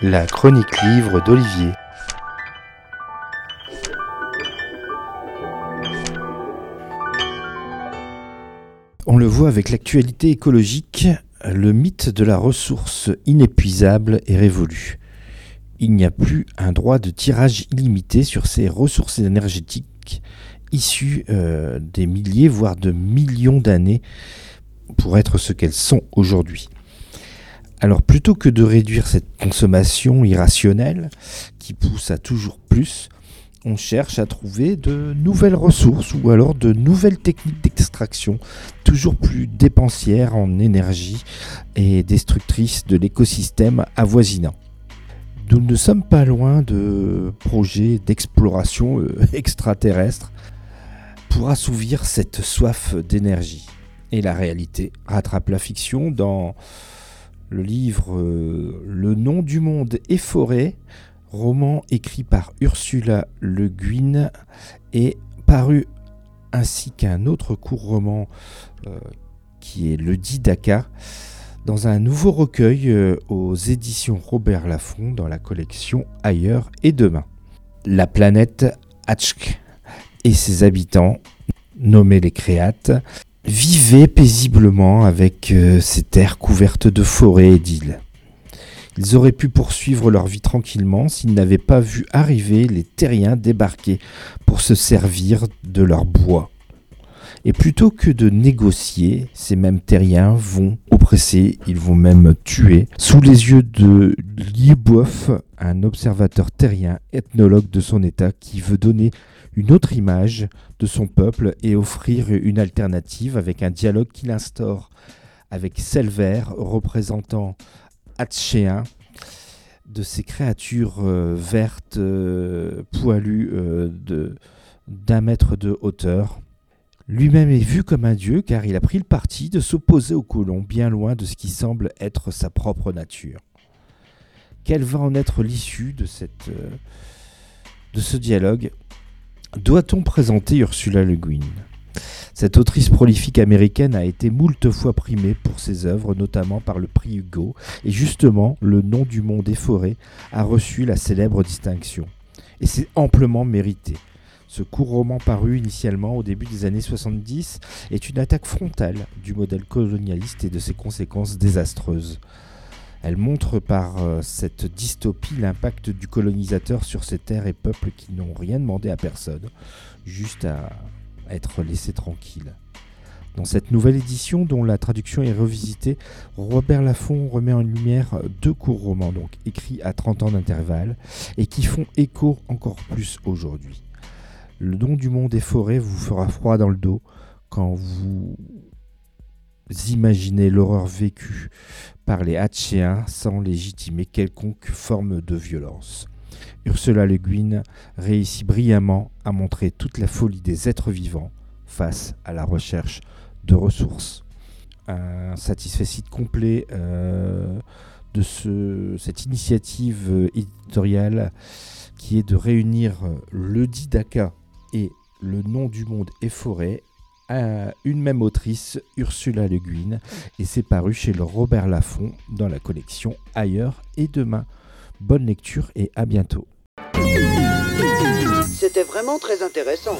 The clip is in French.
La chronique livre d'Olivier. On le voit avec l'actualité écologique, le mythe de la ressource inépuisable est révolu. Il n'y a plus un droit de tirage illimité sur ces ressources énergétiques issues euh, des milliers, voire de millions d'années pour être ce qu'elles sont aujourd'hui. Alors plutôt que de réduire cette consommation irrationnelle qui pousse à toujours plus, on cherche à trouver de nouvelles ressources ou alors de nouvelles techniques d'extraction, toujours plus dépensières en énergie et destructrices de l'écosystème avoisinant. Nous ne sommes pas loin de projets d'exploration euh, extraterrestre pour assouvir cette soif d'énergie. Et la réalité rattrape la fiction dans le livre euh, Le nom du monde efforé, roman écrit par Ursula Le Guin et paru ainsi qu'un autre court roman euh, qui est Le Didaka dans un nouveau recueil euh, aux éditions Robert Laffont dans la collection Ailleurs et Demain. La planète Hatchk et ses habitants, nommés les Créates, vivaient paisiblement avec euh, ces terres couvertes de forêts et d'îles. Ils auraient pu poursuivre leur vie tranquillement s'ils n'avaient pas vu arriver les terriens débarquer pour se servir de leur bois. Et plutôt que de négocier, ces mêmes terriens vont oppresser, ils vont même tuer, sous les yeux de Lieboff, un observateur terrien, ethnologue de son état, qui veut donner une autre image de son peuple et offrir une alternative avec un dialogue qu'il instaure avec Selver, représentant Hatchéen, de ces créatures euh, vertes, euh, poilues euh, d'un mètre de hauteur. Lui-même est vu comme un dieu car il a pris le parti de s'opposer aux colons, bien loin de ce qui semble être sa propre nature. Quelle va en être l'issue de ce dialogue? Doit-on présenter Ursula Le Guin? Cette autrice prolifique américaine a été moult fois primée pour ses œuvres, notamment par le prix Hugo, et justement, Le nom du monde efforé a reçu la célèbre distinction. Et c'est amplement mérité. Ce court roman paru initialement au début des années 70 est une attaque frontale du modèle colonialiste et de ses conséquences désastreuses. Elle montre par euh, cette dystopie l'impact du colonisateur sur ces terres et peuples qui n'ont rien demandé à personne, juste à être laissés tranquilles. Dans cette nouvelle édition, dont la traduction est revisitée, Robert Laffont remet en lumière deux courts romans, écrits à 30 ans d'intervalle, et qui font écho encore plus aujourd'hui. Le don du monde est forêt vous fera froid dans le dos quand vous imaginez l'horreur vécue par les Hatchéens sans légitimer quelconque forme de violence. Ursula Le Guin réussit brillamment à montrer toute la folie des êtres vivants face à la recherche de ressources. Un satisfait complet euh, de ce, cette initiative éditoriale qui est de réunir le Didaka et le nom du monde efforé à une même autrice, Ursula Le Guin, et c'est paru chez Robert Laffont dans la collection Ailleurs et Demain. Bonne lecture et à bientôt. C'était vraiment très intéressant.